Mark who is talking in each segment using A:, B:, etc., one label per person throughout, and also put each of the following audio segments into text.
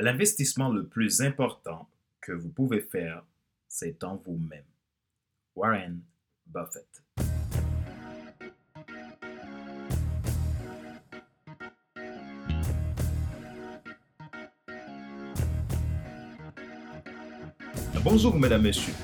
A: L'investissement le plus important que vous pouvez faire, c'est en vous-même. Warren Buffett. Bonjour mesdames, messieurs.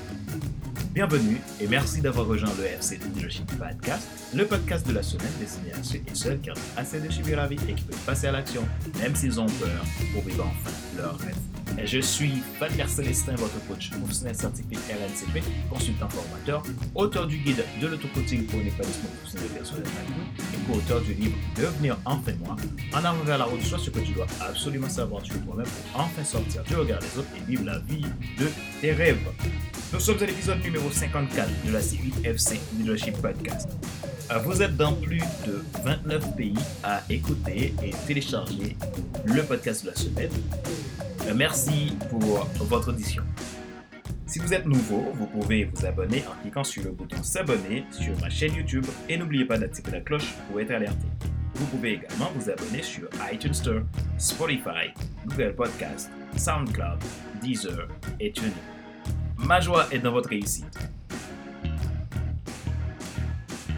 A: Bienvenue et merci d'avoir rejoint le FC Leadership Podcast, le podcast de la semaine destiné à ceux et celles qui ont assez de subir la vie et qui peuvent passer à l'action, même s'ils ont peur, pour vivre enfin leur rêve. Je suis Fadler Célestin, votre coach professionnel certifié RNCP, consultant formateur, auteur du guide de l'auto-coaching pour l'épanouissement professionnel personnel et co-auteur du livre Devenir enfin moi, en avant vers la route, soit ce que tu dois absolument savoir sur toi-même pour enfin sortir du regard des autres et vivre la vie de tes rêves. Nous sommes à l'épisode numéro 54 de la série FC Leadership Podcast. Euh, vous êtes dans plus de 29 pays à écouter et télécharger le podcast de la semaine. Merci pour votre audition. Si vous êtes nouveau, vous pouvez vous abonner en cliquant sur le bouton s'abonner sur ma chaîne YouTube et n'oubliez pas d'activer la cloche pour être alerté. Vous pouvez également vous abonner sur iTunes Store, Spotify, Google Podcast, SoundCloud, Deezer et TuneIn. Ma joie est dans votre réussite.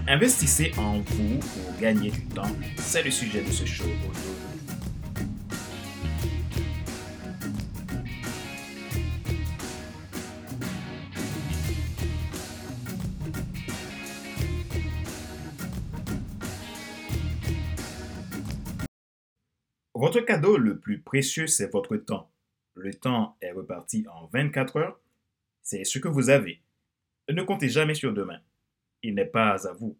A: Investissez en vous pour gagner du temps. C'est le sujet de ce show aujourd'hui. Votre cadeau le plus précieux, c'est votre temps. Le temps est reparti en 24 heures c'est ce que vous avez. Ne comptez jamais sur demain. Il n'est pas à vous.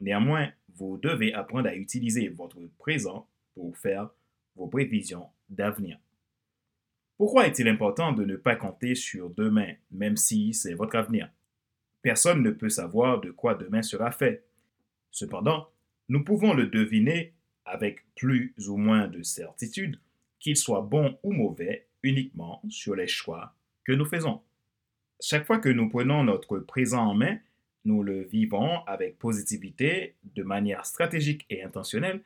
A: Néanmoins, vous devez apprendre à utiliser votre présent pour faire vos prévisions d'avenir. Pourquoi est-il important de ne pas compter sur demain, même si c'est votre avenir? Personne ne peut savoir de quoi demain sera fait. Cependant, nous pouvons le deviner avec plus ou moins de certitude, qu'il soit bon ou mauvais uniquement sur les choix que nous faisons. Chaque fois que nous prenons notre présent en main, nous le vivons avec positivité, de manière stratégique et intentionnelle.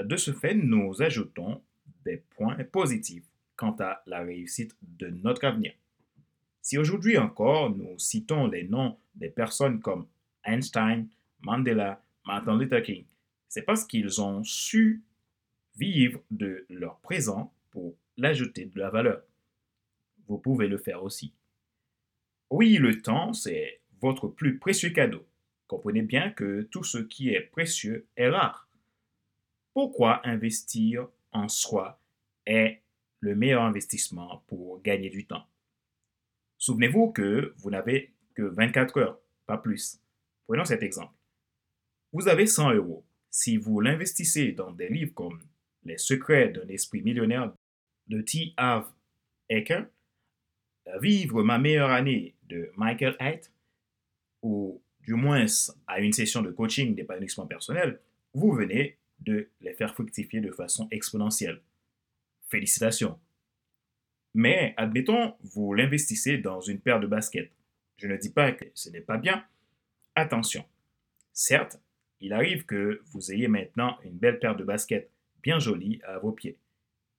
A: De ce fait, nous ajoutons des points positifs quant à la réussite de notre avenir. Si aujourd'hui encore nous citons les noms des personnes comme Einstein, Mandela, Martin Luther King, c'est parce qu'ils ont su vivre de leur présent pour l'ajouter de la valeur. Vous pouvez le faire aussi. Oui, le temps, c'est votre plus précieux cadeau. Comprenez bien que tout ce qui est précieux est rare. Pourquoi investir en soi est le meilleur investissement pour gagner du temps? Souvenez-vous que vous n'avez que 24 heures, pas plus. Prenons cet exemple. Vous avez 100 euros. Si vous l'investissez dans des livres comme Les secrets d'un esprit millionnaire de T. Harv Eker, Vivre ma meilleure année de Michael Haidt, ou du moins à une session de coaching d'épanouissement personnel, vous venez de les faire fructifier de façon exponentielle. Félicitations. Mais admettons, vous l'investissez dans une paire de baskets. Je ne dis pas que ce n'est pas bien. Attention. Certes, il arrive que vous ayez maintenant une belle paire de baskets bien jolie à vos pieds.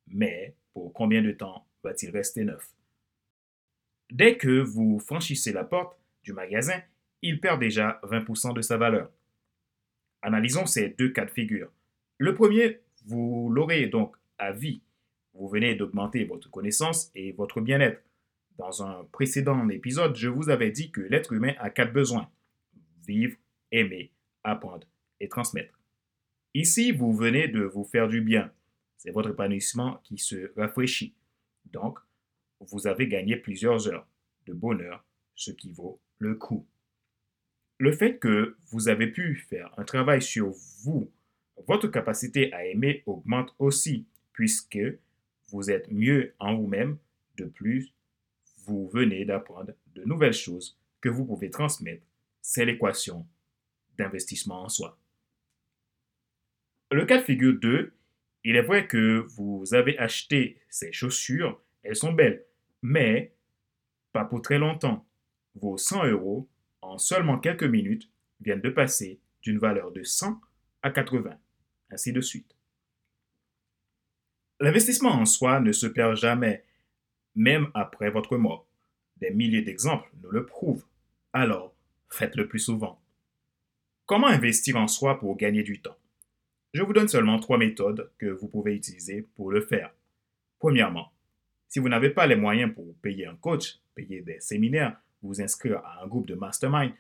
A: Mais pour combien de temps va-t-il rester neuf? Dès que vous franchissez la porte du magasin, il perd déjà 20% de sa valeur. Analysons ces deux cas de figure. Le premier, vous l'aurez donc à vie. Vous venez d'augmenter votre connaissance et votre bien-être. Dans un précédent épisode, je vous avais dit que l'être humain a quatre besoins. Vivre, aimer, apprendre et transmettre. Ici, vous venez de vous faire du bien. C'est votre épanouissement qui se rafraîchit. Donc, vous avez gagné plusieurs heures de bonheur, ce qui vaut le coup. Le fait que vous avez pu faire un travail sur vous, votre capacité à aimer augmente aussi, puisque vous êtes mieux en vous-même. De plus, vous venez d'apprendre de nouvelles choses que vous pouvez transmettre. C'est l'équation d'investissement en soi. Le cas de figure 2, il est vrai que vous avez acheté ces chaussures, elles sont belles, mais pas pour très longtemps. Vos 100 euros, en seulement quelques minutes, viennent de passer d'une valeur de 100 à 80, ainsi de suite. L'investissement en soi ne se perd jamais, même après votre mort. Des milliers d'exemples nous le prouvent. Alors, faites-le plus souvent. Comment investir en soi pour gagner du temps? Je vous donne seulement trois méthodes que vous pouvez utiliser pour le faire. Premièrement, si vous n'avez pas les moyens pour payer un coach, payer des séminaires, vous inscrire à un groupe de mastermind,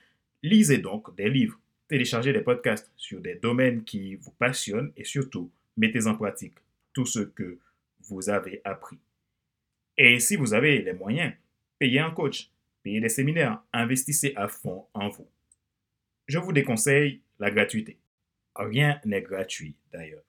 A: lisez donc des livres, téléchargez des podcasts sur des domaines qui vous passionnent et surtout, mettez en pratique tout ce que vous avez appris. Et si vous avez les moyens, payez un coach, payez des séminaires, investissez à fond en vous. Je vous déconseille la gratuité. Rien n'est gratuit d'ailleurs.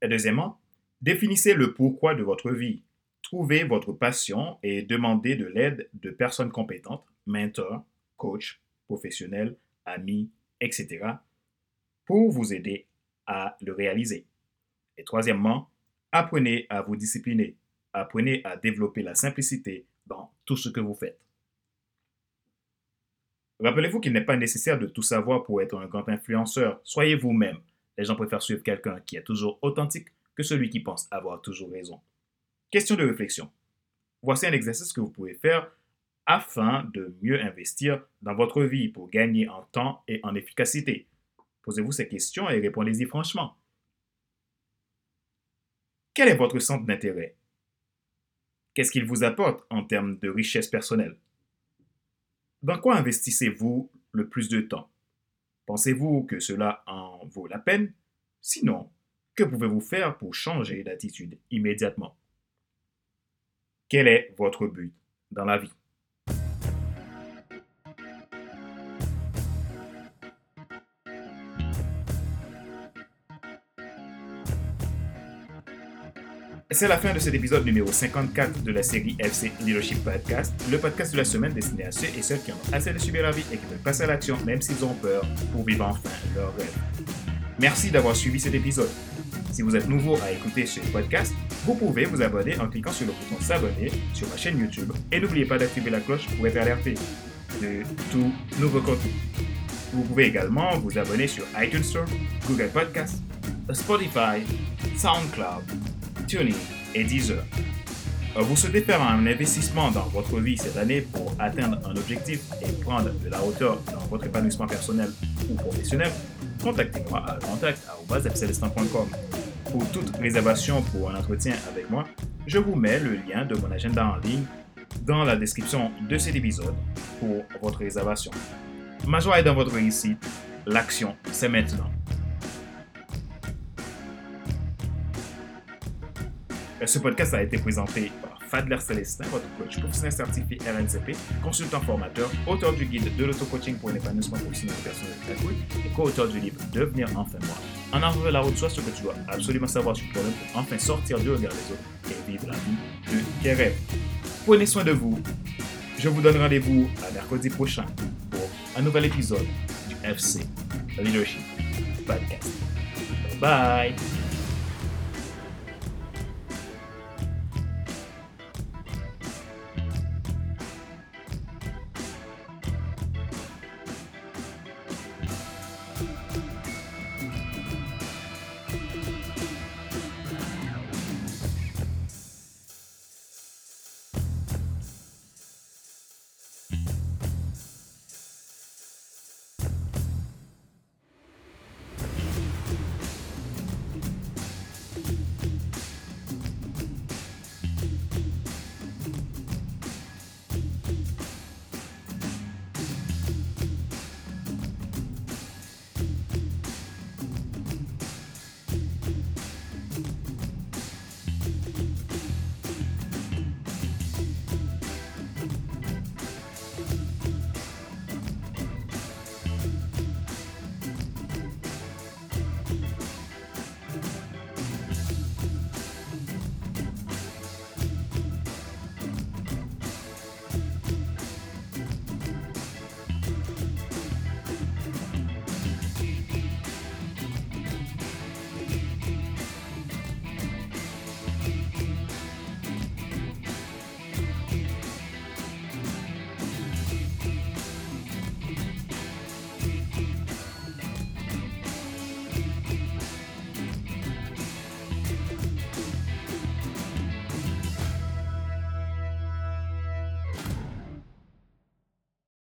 A: Et deuxièmement, définissez le pourquoi de votre vie. Trouvez votre passion et demandez de l'aide de personnes compétentes, mentors, coachs, professionnels, amis, etc., pour vous aider à le réaliser. Et troisièmement, apprenez à vous discipliner. Apprenez à développer la simplicité dans tout ce que vous faites. Rappelez-vous qu'il n'est pas nécessaire de tout savoir pour être un grand influenceur. Soyez vous-même. Les gens préfèrent suivre quelqu'un qui est toujours authentique que celui qui pense avoir toujours raison. Question de réflexion. Voici un exercice que vous pouvez faire afin de mieux investir dans votre vie pour gagner en temps et en efficacité. Posez-vous ces questions et répondez-y franchement. Quel est votre centre d'intérêt? Qu'est-ce qu'il vous apporte en termes de richesse personnelle? Dans quoi investissez-vous le plus de temps? Pensez-vous que cela en vaut la peine? Sinon, que pouvez-vous faire pour changer d'attitude immédiatement? Quel est votre but dans la vie? C'est la fin de cet épisode numéro 54 de la série FC Leadership Podcast, le podcast de la semaine destiné à ceux et celles qui ont assez de subir la vie et qui veulent passer à l'action même s'ils ont peur pour vivre enfin leur rêve. Merci d'avoir suivi cet épisode. Si vous êtes nouveau à écouter ce podcast, vous pouvez vous abonner en cliquant sur le bouton s'abonner sur ma chaîne YouTube et n'oubliez pas d'activer la cloche pour être alerté de tout nouveau contenu. Vous pouvez également vous abonner sur iTunes Store, Google Podcast, Spotify, SoundCloud TuneIn et Deezer. Euh, vous souhaitez faire un investissement dans votre vie cette année pour atteindre un objectif et prendre de la hauteur dans votre épanouissement personnel ou professionnel, contactez-moi à contact.com. Pour toute réservation pour un entretien avec moi, je vous mets le lien de mon agenda en ligne dans la description de cet épisode pour votre réservation. Ma joie est dans votre réussite. L'action, c'est maintenant. Ce podcast a été présenté par Fadler Célestin, votre coach professionnel certifié RNCP, consultant formateur, auteur du guide de l'auto-coaching pour un épanouissement professionnel personnel très et co-auteur du livre Devenir enfin moi. En de la route, soit ce que tu dois absolument savoir sur toi-même pour enfin sortir du regard des autres et vivre la vie de tes rêves. Prenez soin de vous. Je vous donne rendez-vous à mercredi prochain pour un nouvel épisode du FC Leadership Podcast. Bye!